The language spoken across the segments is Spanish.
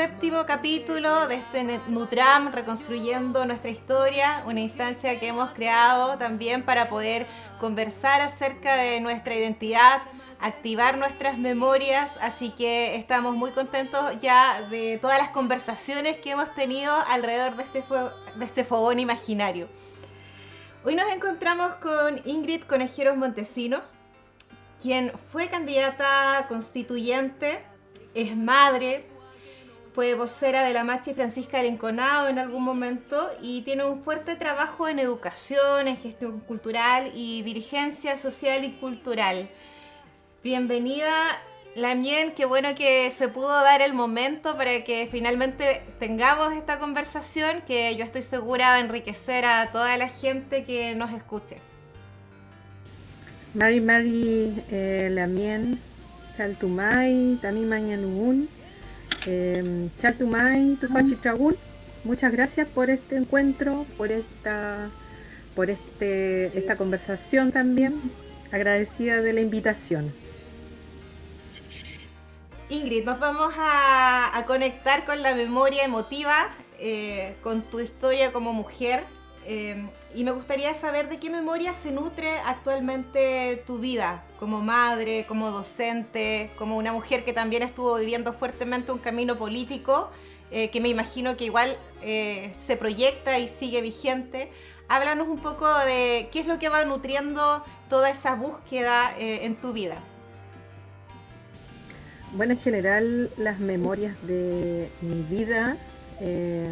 séptimo capítulo de este Nutram, reconstruyendo nuestra historia, una instancia que hemos creado también para poder conversar acerca de nuestra identidad, activar nuestras memorias, así que estamos muy contentos ya de todas las conversaciones que hemos tenido alrededor de este, de este fogón imaginario. Hoy nos encontramos con Ingrid Conejeros Montesinos, quien fue candidata constituyente, es madre, fue vocera de la Machi Francisca del Enconado en algún momento y tiene un fuerte trabajo en educación, en gestión cultural y dirigencia social y cultural. Bienvenida, Lamien, qué bueno que se pudo dar el momento para que finalmente tengamos esta conversación que yo estoy segura va a enriquecer a toda la gente que nos escuche. Mari Mari eh, Lamien, Chaltumay, Tami Mañanugun, eh, Chaltumay, Tufachitragun. Muchas gracias por este encuentro, por esta, por este, esta conversación también. Agradecida de la invitación. Ingrid, nos vamos a, conectar con la memoria emotiva, eh, con tu historia como mujer. Eh, y me gustaría saber de qué memoria se nutre actualmente tu vida como madre, como docente, como una mujer que también estuvo viviendo fuertemente un camino político, eh, que me imagino que igual se proyecta y sigue vigente. Háblanos un poco de qué es lo que va nutriendo toda esa búsqueda en tu vida. Bueno, en general las memorias de mi vida, eh,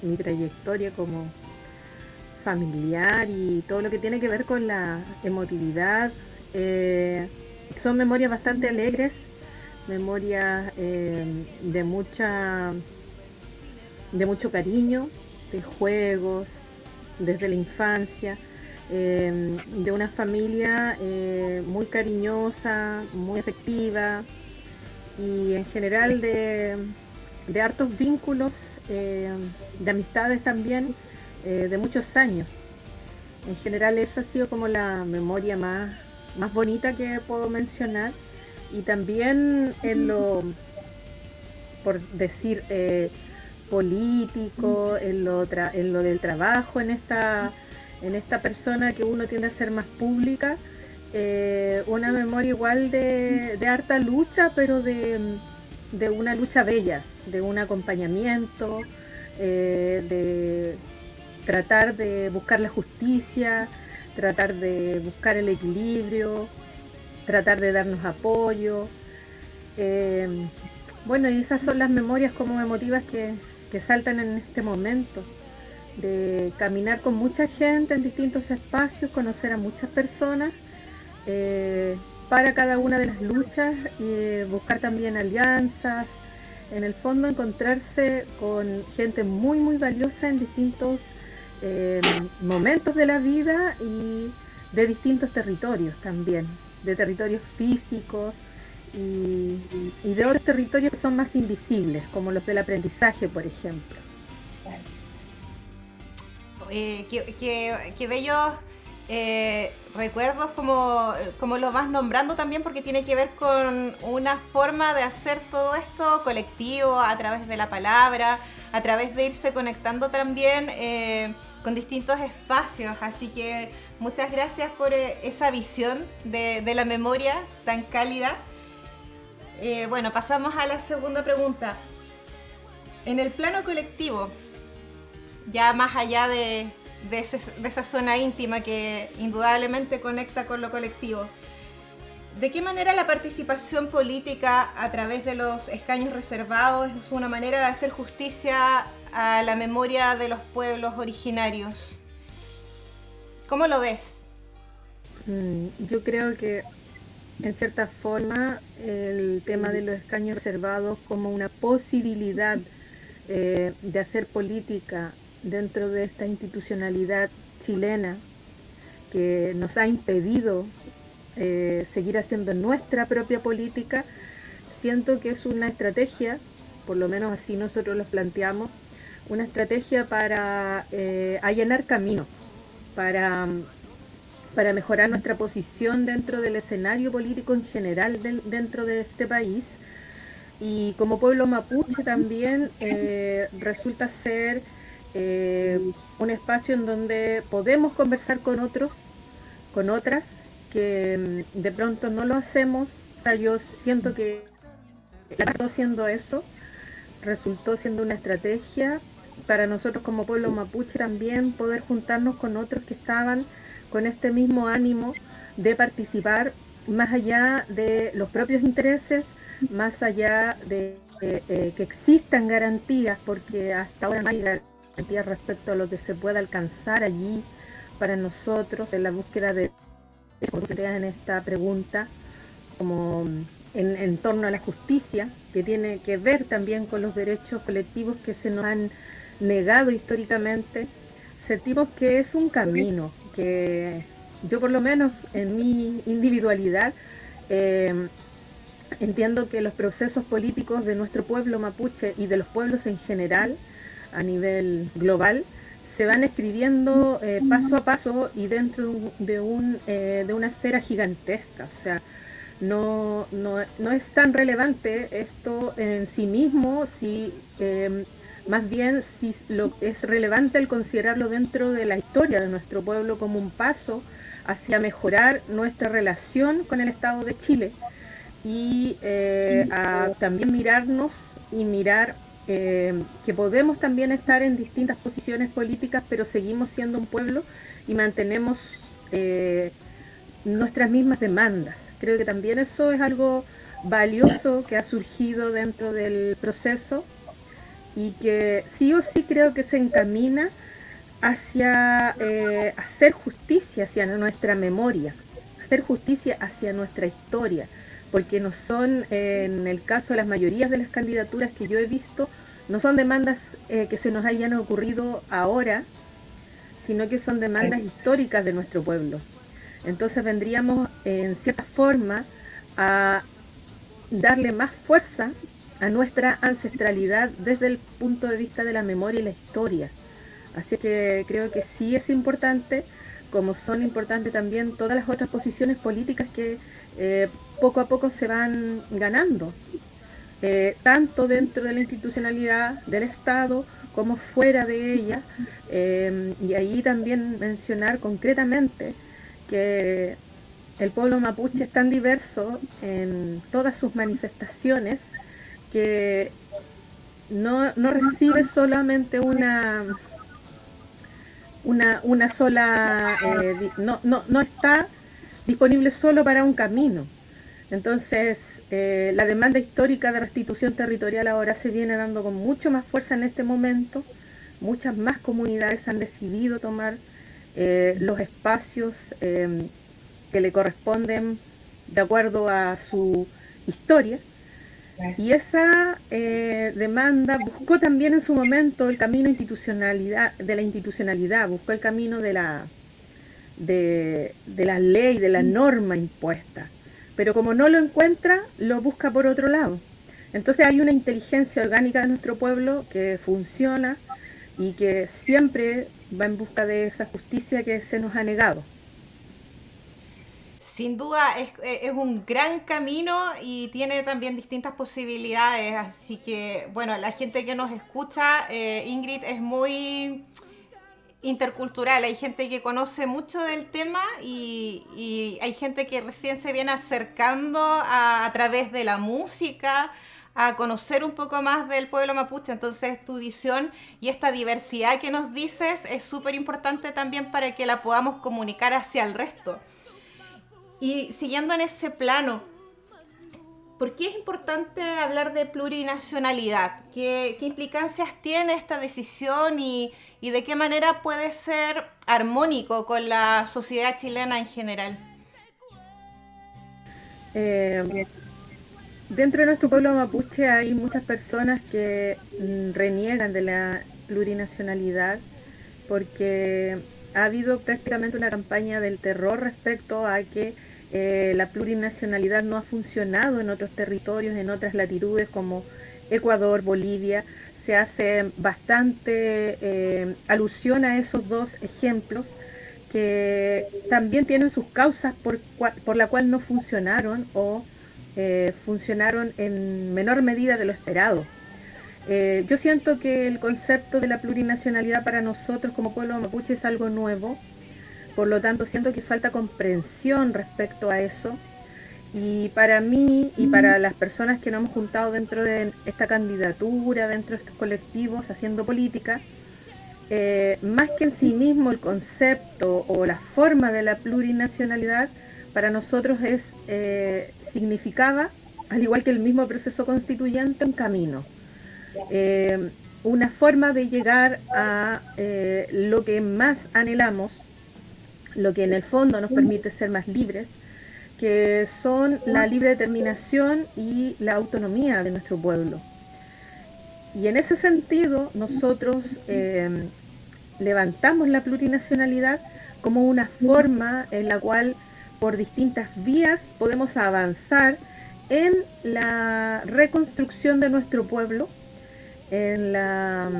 mi trayectoria como familiar y todo lo que tiene que ver con la emotividad, eh, son memorias bastante alegres, memorias eh, de mucha de mucho cariño, de juegos, desde la infancia, de una familia muy cariñosa, muy efectiva, y en general de, hartos vínculos, eh, de amistades también, eh, de muchos años. En general esa ha sido como la memoria más, más bonita que puedo mencionar. Y también en lo, por decir, eh, político, en lo, en lo del trabajo, en esta, en esta persona que uno tiende a ser más pública, eh, una memoria igual de, harta lucha, pero de, una lucha bella, de un acompañamiento, de tratar de buscar la justicia, tratar de buscar el equilibrio, tratar de darnos apoyo. Eh, bueno, y esas son las memorias como emotivas que, que saltan en este momento, de caminar con mucha gente en distintos espacios, conocer a muchas personas eh, para cada una de las luchas y buscar también alianzas, en el fondo encontrarse con gente muy muy valiosa en distintos momentos de la vida y de distintos territorios también, de territorios físicos y, de otros territorios que son más invisibles, como los del aprendizaje, por ejemplo. Eh, qué, bello eh, recuerdos como, como lo vas nombrando también porque tiene que ver con una forma de hacer todo esto colectivo a través de la palabra, a través de irse conectando también eh, con distintos espacios. Así que muchas gracias por eh, esa visión de, la memoria tan cálida. bueno, pasamos a la segunda pregunta. En el plano colectivo, ya más allá de, de, esa zona íntima que indudablemente conecta con lo colectivo. ¿De qué manera la participación política a través de los escaños reservados es una manera de hacer justicia a la memoria de los pueblos originarios? ¿Cómo lo ves? Mm, yo creo que en cierta forma el tema de los escaños reservados como una posibilidad eh, de hacer política dentro de esta institucionalidad chilena que nos ha impedido eh, seguir haciendo nuestra propia política, siento que es una estrategia, por lo menos así nosotros lo planteamos, una estrategia para eh, allanar camino, para para mejorar nuestra posición dentro del escenario político en general dentro de este país. Y como pueblo mapuche también eh, resulta ser eh, un espacio en donde podemos conversar con otros, con otras, que mm, de pronto no lo hacemos. O sea, yo siento que está haciendo eso, resultó siendo una estrategia para nosotros como pueblo mapuche también poder juntarnos con otros que estaban con este mismo ánimo de participar más allá de los propios intereses, más allá de eh, que existan garantías, porque hasta ahora no hay garantías respecto a lo que se pueda alcanzar allí para nosotros en la búsqueda de en esta pregunta, como en, en, torno a la justicia, que tiene que ver también con los derechos colectivos que se nos han negado históricamente, sentimos que es un camino, que yo por lo menos en mi individualidad em, entiendo que los procesos políticos de nuestro pueblo mapuche y de los pueblos en general a nivel global se van escribiendo eh, paso a paso y dentro de, un, eh, de una esfera gigantesca. O sea, no, no, no, es tan relevante esto en sí mismo si em, más bien si es relevante el considerarlo dentro de la historia de nuestro pueblo como un paso hacia mejorar nuestra relación con el Estado de Chile y eh, también mirarnos y mirar eh, que podemos también estar en distintas posiciones políticas, pero seguimos siendo un pueblo y mantenemos eh, nuestras mismas demandas. Creo que también eso es algo valioso que ha surgido dentro del proceso y que sí o sí creo que se encamina hacia eh, hacer justicia hacia nuestra memoria, hacer justicia hacia nuestra historia, porque no son, en el caso de las mayorías de las candidaturas que yo he visto, no son demandas eh, que se nos hayan ocurrido ahora, sino que son demandas históricas de nuestro pueblo. Entonces vendríamos en cierta forma a darle más fuerza a nuestra ancestralidad desde el punto de vista de la memoria y la historia. Así que creo que sí es importante, como son importantes también todas las otras posiciones políticas que eh, poco a poco se van ganando, eh, tanto dentro de la institucionalidad del Estado como fuera de ella. Eh, y ahí también mencionar concretamente que el pueblo mapuche es tan diverso en todas sus manifestaciones que no, recibe solamente una una, una sola eh, no, no, no está disponible solo para un camino entonces eh, la demanda histórica de restitución territorial ahora se viene dando con mucho más fuerza en este momento. Muchas más comunidades han decidido tomar eh, los espacios que le corresponden de acuerdo a su historia. Y esa eh, demanda buscó también en su momento el camino institucionalidad, de la institucionalidad, buscó el camino de la, de, la ley, de la norma impuesta. Pero como no lo encuentra, lo busca por otro lado. Entonces hay una inteligencia orgánica de nuestro pueblo que funciona y que siempre va en busca de esa justicia que se nos ha negado. Sin duda es, es, un gran camino y tiene también distintas posibilidades, así que bueno, la gente que nos escucha, eh, Ingrid, es muy intercultural, hay gente que conoce mucho del tema y, hay gente que recién se viene acercando a, a, través de la música a conocer un poco más del pueblo mapuche, entonces tu visión y esta diversidad que nos dices es súper importante también para que la podamos comunicar hacia el resto. Y siguiendo en ese plano, ¿por qué es importante hablar de plurinacionalidad? ¿Qué, implicancias tiene esta decisión y, de qué manera puede ser armónico con la sociedad chilena en general? Eh, dentro de nuestro pueblo mapuche hay muchas personas que mm, reniegan de la plurinacionalidad porque ha habido prácticamente una campaña del terror respecto a que eh, la plurinacionalidad no ha funcionado en otros territorios, en otras latitudes como Ecuador, Bolivia. Se hace bastante eh, alusión a esos dos ejemplos que también tienen sus causas por, por la cual no funcionaron o eh, funcionaron en menor medida de lo esperado. Eh, yo siento que el concepto de la plurinacionalidad para nosotros como pueblo mapuche es algo nuevo, por lo tanto siento que falta comprensión respecto a eso. Y para mí y para las personas que nos hemos juntado dentro de esta candidatura, dentro de estos colectivos haciendo política, eh, más que en sí mismo el concepto o la forma de la plurinacionalidad, para nosotros es, eh, significaba, al igual que el mismo proceso constituyente, un camino. Eh, una forma de llegar a lo que más anhelamos, lo que en el fondo nos permite ser más libres, que son la libre determinación y la autonomía de nuestro pueblo. Y en ese sentido, nosotros eh, levantamos la plurinacionalidad como una forma en la cual por distintas vías podemos avanzar en la reconstrucción de nuestro pueblo, en, la,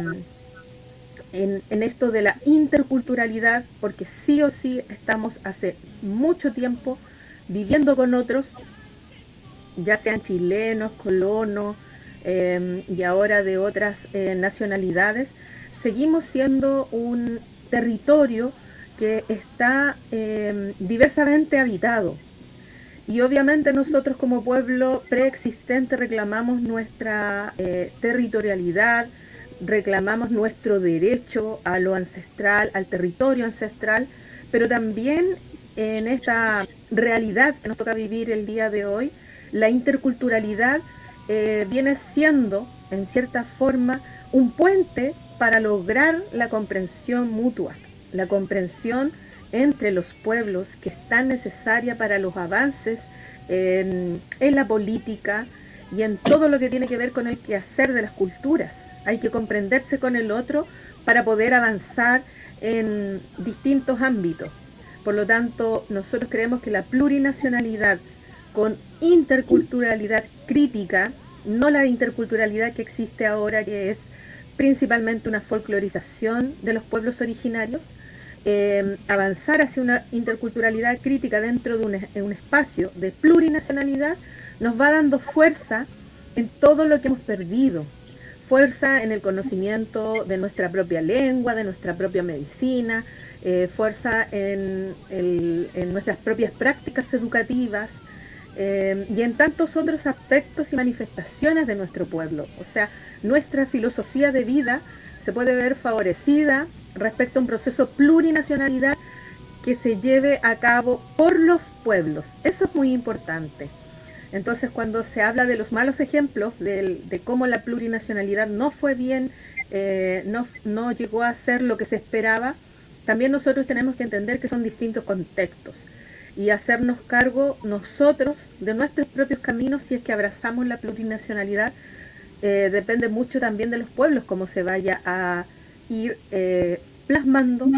en, esto de la interculturalidad, porque sí o sí estamos hace mucho tiempo viviendo con otros, ya sean chilenos, colonos, Em, y ahora de otras eh, nacionalidades, seguimos siendo un territorio que está em, diversamente habitado. Y obviamente nosotros como pueblo preexistente reclamamos nuestra eh, territorialidad, reclamamos nuestro derecho a lo ancestral, al territorio ancestral, pero también en esta realidad que nos toca vivir el día de hoy, la interculturalidad eh, viene siendo, en cierta forma, un puente para lograr la comprensión mutua, la comprensión entre los pueblos que es tan necesaria para los avances en, en la política y en todo lo que tiene que ver con el quehacer de las culturas. Hay que comprenderse con el otro para poder avanzar en distintos ámbitos. Por lo tanto, nosotros creemos que la plurinacionalidad con interculturalidad crítica, no la interculturalidad que existe ahora, que es principalmente una folclorización de los pueblos originarios, eh, avanzar hacia una interculturalidad crítica dentro de un, espacio de plurinacionalidad, nos va dando fuerza en todo lo que hemos perdido, fuerza en el conocimiento de nuestra propia lengua, de nuestra propia medicina, eh, fuerza en, nuestras propias prácticas educativas, eh, y en tantos otros aspectos y manifestaciones de nuestro pueblo. O sea, nuestra filosofía de vida se puede ver favorecida respecto a un proceso plurinacionalidad que se lleve a cabo por los pueblos. Eso es muy importante. Entonces, cuando se habla de los malos ejemplos de, cómo la plurinacionalidad no fue bien, eh, no, no llegó a ser lo que se esperaba, también nosotros tenemos que entender que son distintos contextos y hacernos cargo nosotros de nuestros propios caminos si es que abrazamos la plurinacionalidad. Eh, depende mucho también de los pueblos, cómo se vaya a ir eh, plasmando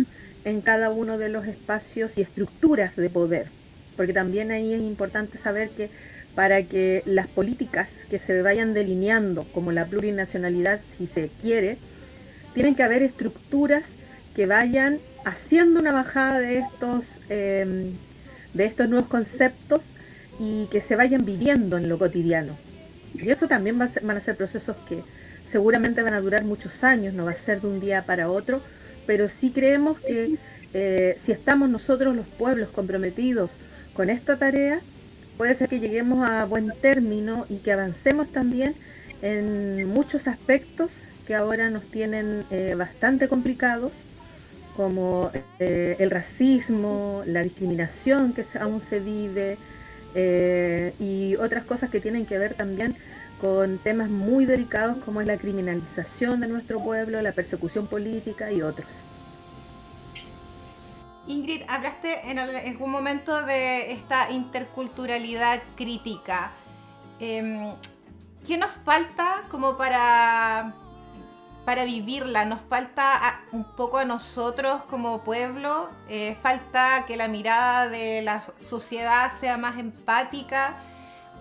en cada uno de los espacios y estructuras de poder. Porque también ahí es importante saber que para que las políticas que se vayan delineando, como la plurinacionalidad, si se quiere, tienen que haber estructuras que vayan haciendo una bajada de estos eh, de estos nuevos conceptos y que se vayan viviendo en lo cotidiano. Y eso también va van a ser procesos que seguramente van a durar muchos años, no va a ser de un día para otro, pero sí creemos que eh, si estamos nosotros los pueblos comprometidos con esta tarea, puede ser que lleguemos a buen término y que avancemos también en muchos aspectos que ahora nos tienen eh, bastante complicados como eh, el racismo, la discriminación que aún se vive eh, y otras cosas que tienen que ver también con temas muy delicados como es la criminalización de nuestro pueblo, la persecución política y otros. Ingrid, hablaste en algún momento de esta interculturalidad crítica. Em, ¿Qué nos falta como para para vivirla. Nos falta un poco a nosotros como pueblo, eh, falta que la mirada de la sociedad sea más empática.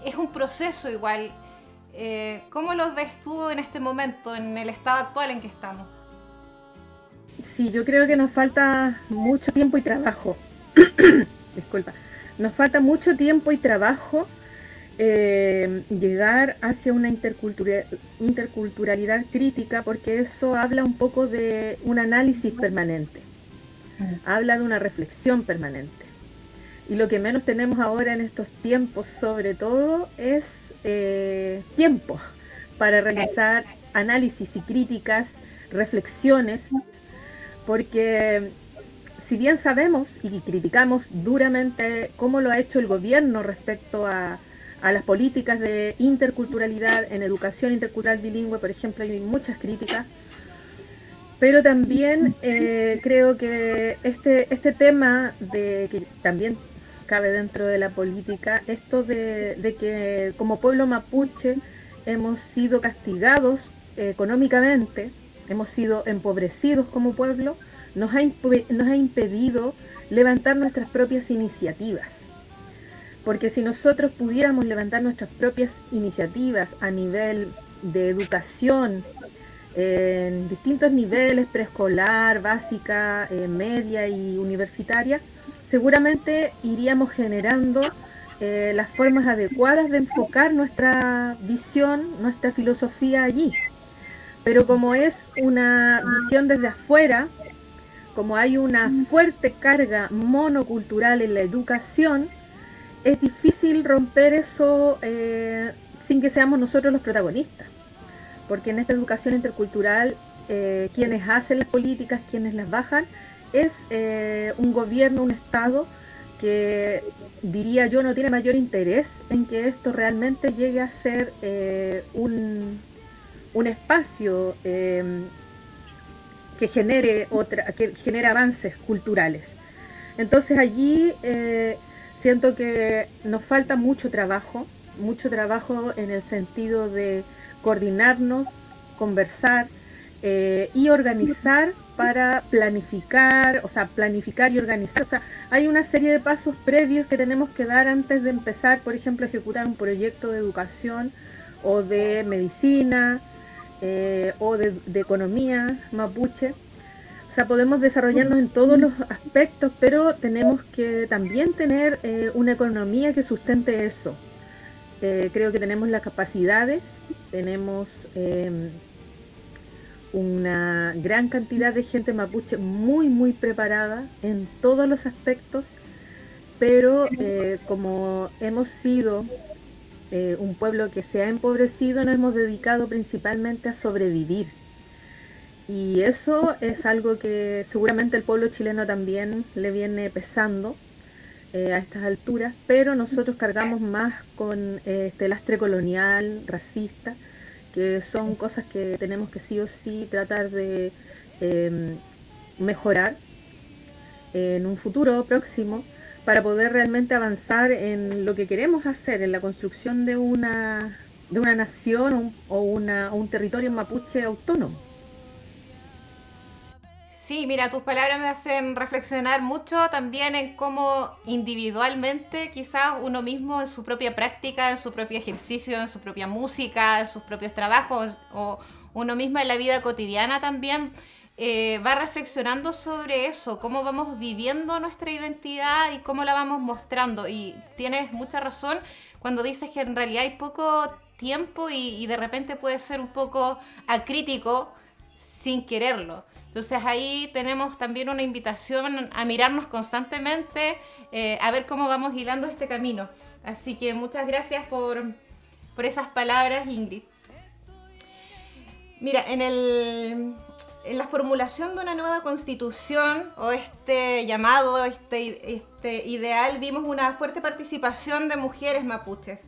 Es un proceso igual. Eh, ¿Cómo lo ves tú en este momento, en el estado actual en que estamos? Sí, yo creo que nos falta mucho tiempo y trabajo. Disculpa. Nos falta mucho tiempo y trabajo eh, llegar hacia una interculturalidad crítica porque eso habla un poco de un análisis permanente, habla de una reflexión permanente. Y lo que menos tenemos ahora en estos tiempos sobre todo es eh, tiempo para realizar análisis y críticas, reflexiones, porque si bien sabemos y criticamos duramente cómo lo ha hecho el gobierno respecto a, las políticas de interculturalidad en educación intercultural bilingüe, por ejemplo, hay muchas críticas, pero también eh, creo que este, este tema de que también cabe dentro de la política, esto de, de que como pueblo mapuche hemos sido castigados económicamente, hemos sido empobrecidos como pueblo, nos ha, nos ha impedido levantar nuestras propias iniciativas. Porque si nosotros pudiéramos levantar nuestras propias iniciativas a nivel de educación, en distintos niveles, preescolar, básica, eh, media y universitaria, seguramente iríamos generando eh, las formas adecuadas de enfocar nuestra visión, nuestra filosofía allí. Pero como es una visión desde afuera, como hay una fuerte carga monocultural en la educación, es difícil romper eso eh, sin que seamos nosotros los protagonistas. Porque en esta educación intercultural, eh, quienes hacen las políticas, quienes las bajan, es eh, un gobierno, un Estado que diría yo no tiene mayor interés en que esto realmente llegue a ser un, un, espacio que genere otra, que genere avances culturales. Entonces allí eh, siento que nos falta mucho trabajo, mucho trabajo en el sentido de coordinarnos, conversar eh, y organizar para planificar, o sea, planificar y organizar. O sea, hay una serie de pasos previos que tenemos que dar antes de empezar, por ejemplo, ejecutar un proyecto de educación o de medicina eh, o de, economía mapuche. O sea, podemos desarrollarnos en todos los aspectos, pero tenemos que también tener eh, una economía que sustente eso. Eh, creo que tenemos las capacidades, tenemos em, una gran cantidad de gente mapuche muy, muy preparada en todos los aspectos, pero como hemos sido eh, un pueblo que se ha empobrecido, nos hemos dedicado principalmente a sobrevivir. Y eso es algo que seguramente el pueblo chileno también le viene pesando eh, a estas alturas, pero nosotros cargamos más con eh, este lastre colonial, racista, que son cosas que tenemos que sí o sí tratar de em, mejorar en un futuro próximo para poder realmente avanzar en lo que queremos hacer, en la construcción de una, de una nación o, una, un territorio mapuche autónomo. Sí, mira, tus palabras me hacen reflexionar mucho también en cómo individualmente quizás uno mismo en su propia práctica, en su propio ejercicio, en su propia música, en sus propios trabajos o uno mismo en la vida cotidiana también eh, va reflexionando sobre eso, cómo vamos viviendo nuestra identidad y cómo la vamos mostrando. Y tienes mucha razón cuando dices que en realidad hay poco tiempo y, de repente puede ser un poco acrítico sin quererlo. Entonces ahí tenemos también una invitación a mirarnos constantemente, eh, a ver cómo vamos hilando este camino. Así que muchas gracias por, por esas palabras, Ingrid. Mira, en el, en la formulación de una nueva constitución o este llamado, este, este ideal, vimos una fuerte participación de mujeres mapuches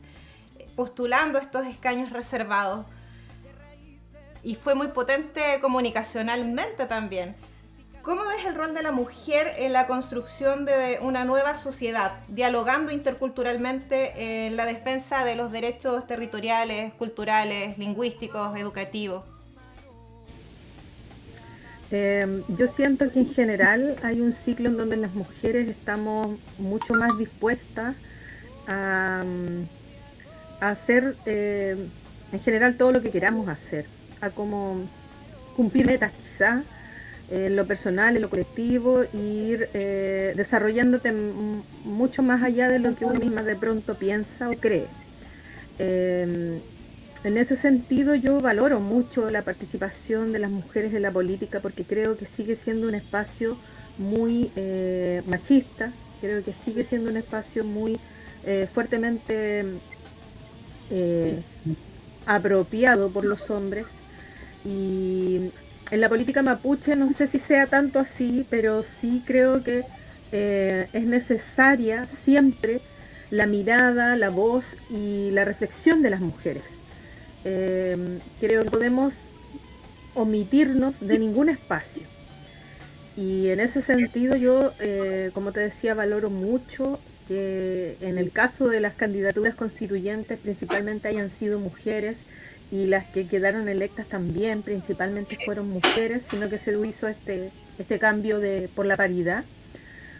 postulando estos escaños reservados. Y fue muy potente comunicacionalmente también. ¿Cómo ves el rol de la mujer en la construcción de una nueva sociedad, dialogando interculturalmente en la defensa de los derechos territoriales, culturales, lingüísticos, educativos? Em, yo siento que en general hay un ciclo en donde las mujeres estamos mucho más dispuestas a, mm, hacer em, en general todo lo que queramos hacer, a como cumplir metas quizás, en lo personal, en lo colectivo, ir eh, desarrollándote mucho más allá de lo que uno misma de pronto piensa o cree. Em, en ese sentido yo valoro mucho la participación de las mujeres en la política porque creo que sigue siendo un espacio muy eh, machista, creo que sigue siendo un espacio muy eh, fuertemente apropiado por los hombres y en la política mapuche no sé si sea tanto así, pero sí creo que eh, es necesaria siempre la mirada, la voz y la reflexión de las mujeres. Eh, creo que podemos omitirnos de ningún espacio. Y en ese sentido yo, eh, como te decía, valoro mucho que en el caso de las candidaturas constituyentes principalmente hayan sido mujeres y las que quedaron electas también principalmente fueron mujeres, sino que se hizo este, este cambio de, por la paridad,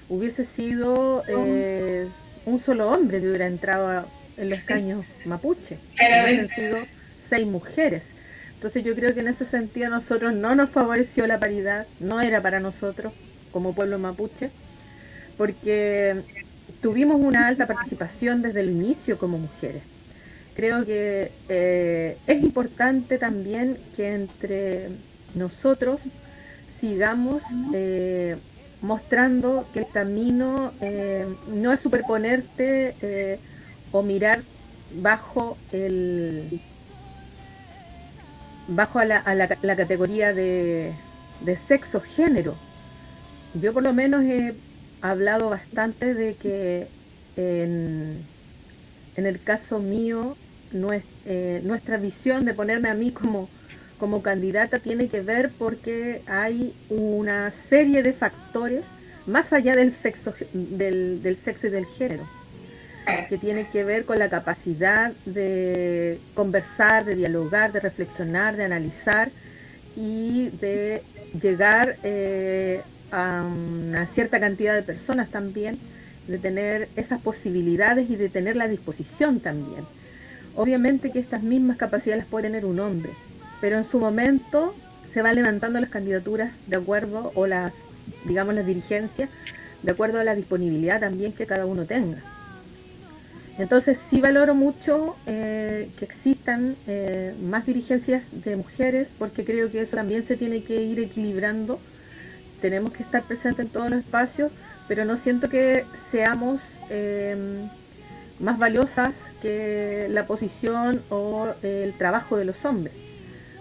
hubiese sido eh, un solo hombre que hubiera entrado en los caños mapuche, hubiesen sido seis mujeres. Entonces yo creo que en ese sentido a nosotros no nos favoreció la paridad, no era para nosotros como pueblo mapuche, porque tuvimos una alta participación desde el inicio como mujeres creo que eh, es importante también que entre nosotros sigamos eh, mostrando que el camino eh, no es superponerte o mirar bajo el bajo la, la, categoría de, sexo género. Yo por lo menos he hablado bastante de que en, el caso mío eh, nuestra visión de ponerme a mí como, como candidata tiene que ver porque hay una serie de factores más allá del sexo, del, sexo y del género, que tiene que ver con la capacidad de conversar, de dialogar, de reflexionar, de analizar y de llegar eh, a cierta cantidad de personas también, de tener esas posibilidades y de tener la disposición también. Obviamente que estas mismas capacidades las puede tener un hombre, pero en su momento se van levantando las candidaturas de acuerdo, o las, digamos, las dirigencias, de acuerdo a la disponibilidad también que cada uno tenga. Entonces sí valoro mucho eh, que existan eh, más dirigencias de mujeres, porque creo que eso también se tiene que ir equilibrando. Tenemos que estar presentes en todos los espacios, pero no siento que seamos eh, más valiosas que la posición o el trabajo de los hombres.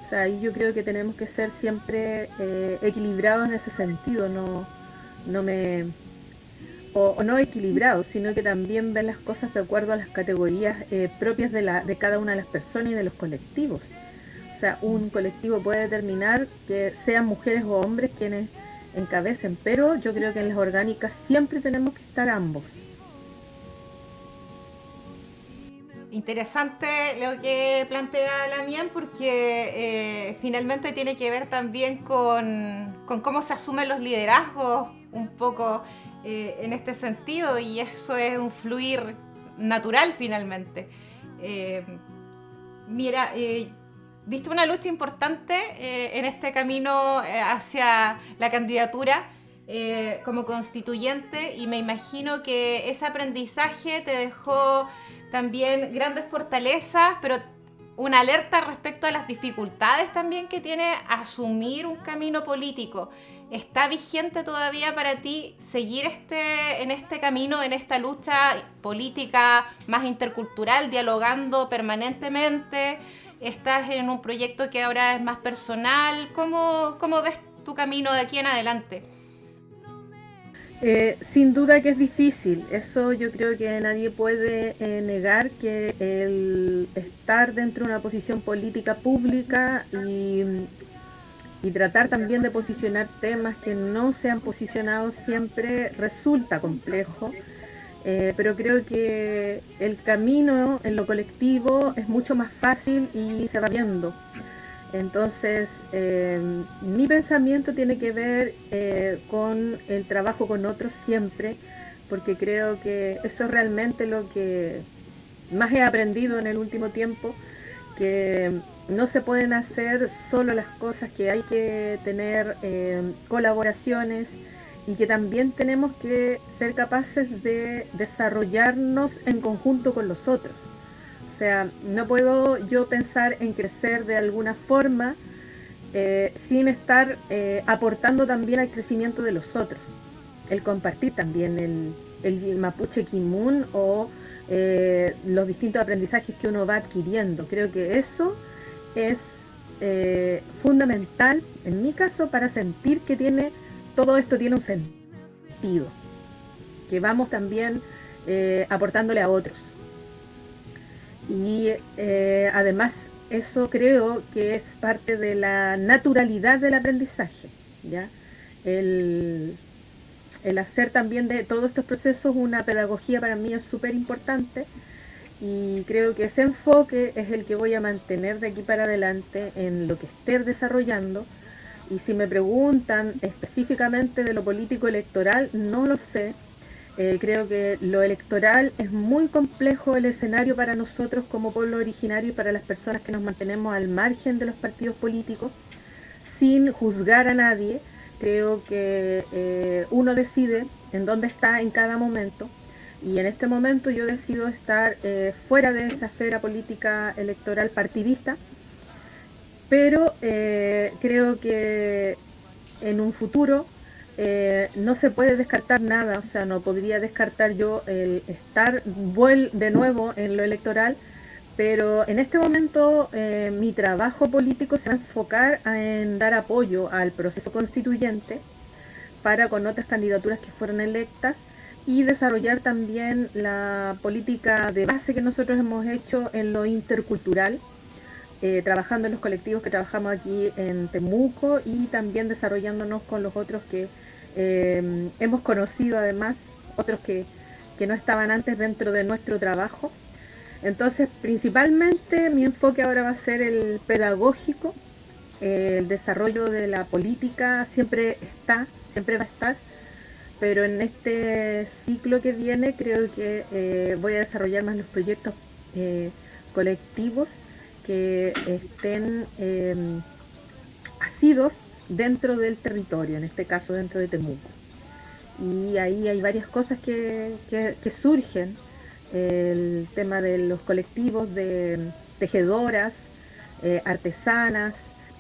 O sea, ahí yo creo que tenemos que ser siempre eh, equilibrados en ese sentido, no, no me o, no equilibrados, sino que también ver las cosas de acuerdo a las categorías eh, propias de, la, de cada una de las personas y de los colectivos. O sea, un colectivo puede determinar que sean mujeres o hombres quienes encabecen, pero yo creo que en las orgánicas siempre tenemos que estar ambos. Interesante lo que plantea Lamien porque eh, finalmente tiene que ver también con, cómo se asumen los liderazgos un poco eh, en este sentido y eso es un fluir natural finalmente. Eh, mira, viste una lucha importante en este camino hacia la candidatura como constituyente y me imagino que ese aprendizaje te dejó también grandes fortalezas, pero una alerta respecto a las dificultades también que tiene asumir un camino político. ¿Está vigente todavía para ti seguir este, en este camino, en esta lucha política más intercultural, dialogando permanentemente? ¿Estás en un proyecto que ahora es más personal? ¿Cómo, cómo ves tu camino de aquí en adelante? Eh, sin duda que es difícil, eso yo creo que nadie puede eh, negar que el estar dentro de una posición política pública y, tratar también de posicionar temas que no se han posicionado siempre resulta complejo, eh, pero creo que el camino en lo colectivo es mucho más fácil y se va viendo. Entonces, eh, mi pensamiento tiene que ver eh, con el trabajo con otros siempre, porque creo que eso es realmente lo que más he aprendido en el último tiempo, que no se pueden hacer solo las cosas, que hay que tener eh, colaboraciones y que también tenemos que ser capaces de desarrollarnos en conjunto con los otros. O sea, no puedo yo pensar en crecer de alguna forma eh, sin estar eh, aportando también al crecimiento de los otros. El compartir también el, el mapuche kimun o los distintos aprendizajes que uno va adquiriendo. Creo que eso es eh, fundamental, en mi caso, para sentir que tiene todo esto tiene un sentido, que vamos también eh, aportándole a otros. Y eh, además eso creo que es parte de la naturalidad del aprendizaje, ¿ya? El, el hacer también de todos estos procesos una pedagogía para mí es súper importante y creo que ese enfoque es el que voy a mantener de aquí para adelante en lo que esté desarrollando. Y si me preguntan específicamente de lo político electoral, no lo sé. Eh, creo que lo electoral es muy complejo el escenario para nosotros como pueblo originario y para las personas que nos mantenemos al margen de los partidos políticos, sin juzgar a nadie. Creo que eh, uno decide en dónde está en cada momento y en este momento yo decido estar eh, fuera de esa esfera política electoral partidista, pero eh, creo que en un futuro eh, no se puede descartar nada, o sea, no podría descartar yo el estar de nuevo en lo electoral, pero en este momento mi trabajo político se va a enfocar en dar apoyo al proceso constituyente para con otras candidaturas que fueron electas y desarrollar también la política de base que nosotros hemos hecho en lo intercultural, eh, trabajando en los colectivos que trabajamos aquí en Temuco y también desarrollándonos con los otros que eh, hemos conocido además, otros que, no estaban antes dentro de nuestro trabajo. Entonces, principalmente mi enfoque ahora va a ser el pedagógico, el desarrollo de la política siempre está, siempre va a estar, pero en este ciclo que viene creo que eh, voy a desarrollar más los proyectos eh, colectivos que estén em, asidos dentro del territorio, en este caso dentro de Temuco. Y ahí hay varias cosas que, que surgen, el tema de los colectivos de tejedoras, eh, artesanas,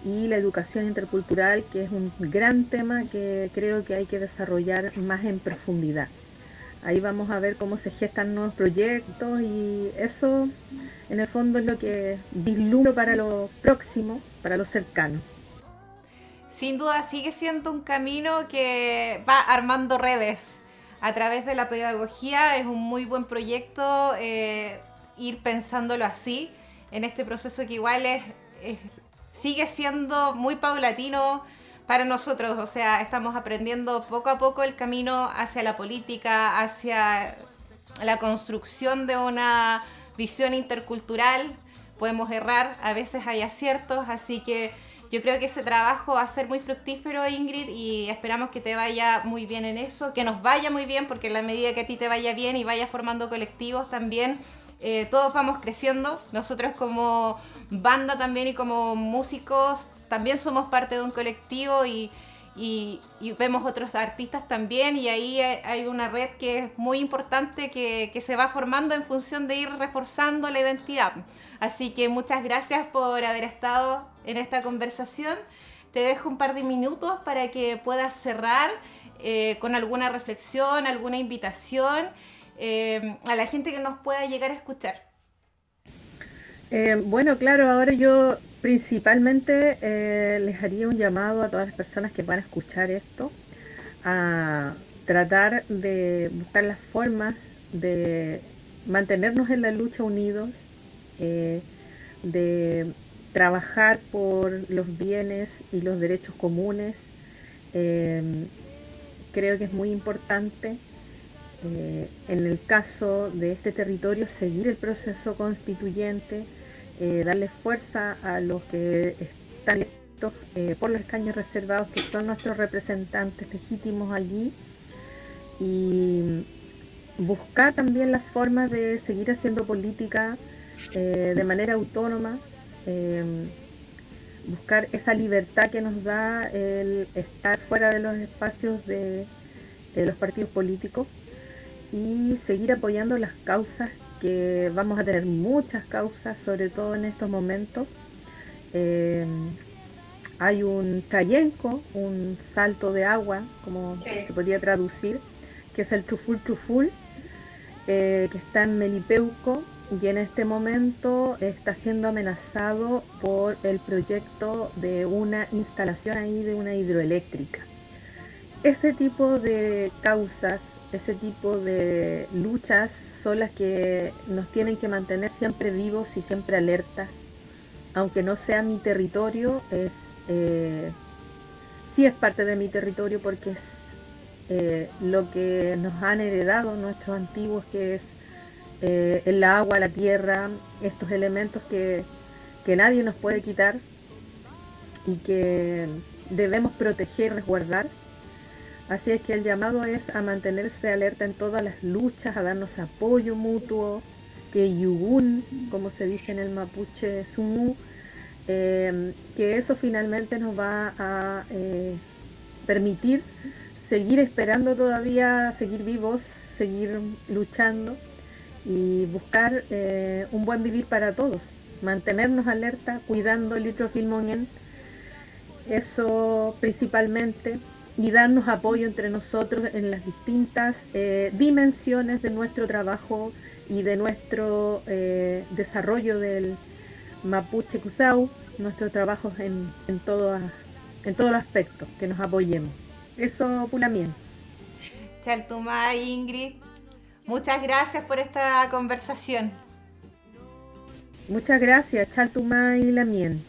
y la educación intercultural, que es un gran tema que creo que hay que desarrollar más en profundidad. Ahí vamos a ver cómo se gestan nuevos proyectos y eso en el fondo es lo que vislumbro para lo próximo, para lo cercano. Sin duda sigue siendo un camino que va armando redes a través de la pedagogía. Es un muy buen proyecto eh, ir pensándolo así en este proceso que igual es sigue siendo muy paulatino para nosotros, o sea, estamos aprendiendo poco a poco el camino hacia la política, hacia la construcción de una visión intercultural. Podemos errar, a veces hay aciertos, así que yo creo que ese trabajo va a ser muy fructífero, Ingrid, y esperamos que te vaya muy bien en eso, que nos vaya muy bien, porque en la medida que a ti te vaya bien y vayas formando colectivos también, eh, todos vamos creciendo. Nosotros como banda también y como músicos también somos parte de un colectivo y, vemos otros artistas también y ahí hay una red que es muy importante que, se va formando en función de ir reforzando la identidad. Así que muchas gracias por haber estado en esta conversación. Te dejo un par de minutos para que puedas cerrar eh, con alguna reflexión, alguna invitación eh, a la gente que nos pueda llegar a escuchar. Eh, bueno, claro, ahora yo principalmente eh, les haría un llamado a todas las personas que van a escuchar esto a tratar de buscar las formas de mantenernos en la lucha unidos, eh, de trabajar por los bienes y los derechos comunes. creo que es muy importante en el caso de este territorio seguir el proceso constituyente, eh, darle fuerza a los que están electos eh, por los escaños reservados, que son nuestros representantes legítimos allí, y buscar también las formas de seguir haciendo política eh, de manera autónoma, em, buscar esa libertad que nos da el estar fuera de los espacios de, los partidos políticos y seguir apoyando las causas que vamos a tener muchas causas, sobre todo en estos momentos. Em, hay un trayenco, un salto de agua, como se podría traducir, que es el Truful Truful, eh, que está en Melipeuco y en este momento está siendo amenazado por el proyecto de una instalación ahí de una hidroeléctrica. Ese tipo de causas, ese tipo de luchas son las que nos tienen que mantener siempre vivos y siempre alertas. Aunque no sea mi territorio, es eh, sí es parte de mi territorio porque es eh, lo que nos han heredado nuestros antiguos, que es eh, el agua, la tierra, estos elementos que, que nadie nos puede quitar y que debemos proteger, resguardar. Así es que el llamado es a mantenerse alerta en todas las luchas, a darnos apoyo mutuo, que yugun, como se dice en el mapuche sumu, eh, que eso finalmente nos va a eh, permitir seguir esperando todavía, seguir vivos, seguir luchando y buscar eh, un buen vivir para todos, mantenernos alerta, cuidando el litrofilmonien, eso principalmente, y darnos apoyo entre nosotros en las distintas dimensiones de nuestro trabajo y de nuestro desarrollo del, Mapuche Cuzau, nuestros trabajos en, en, todo, en todos los aspectos, que nos apoyemos. Eso, Pulamien. Chaltuma, Ingrid, muchas gracias por esta conversación. Muchas gracias, Chaltuma y Lamien.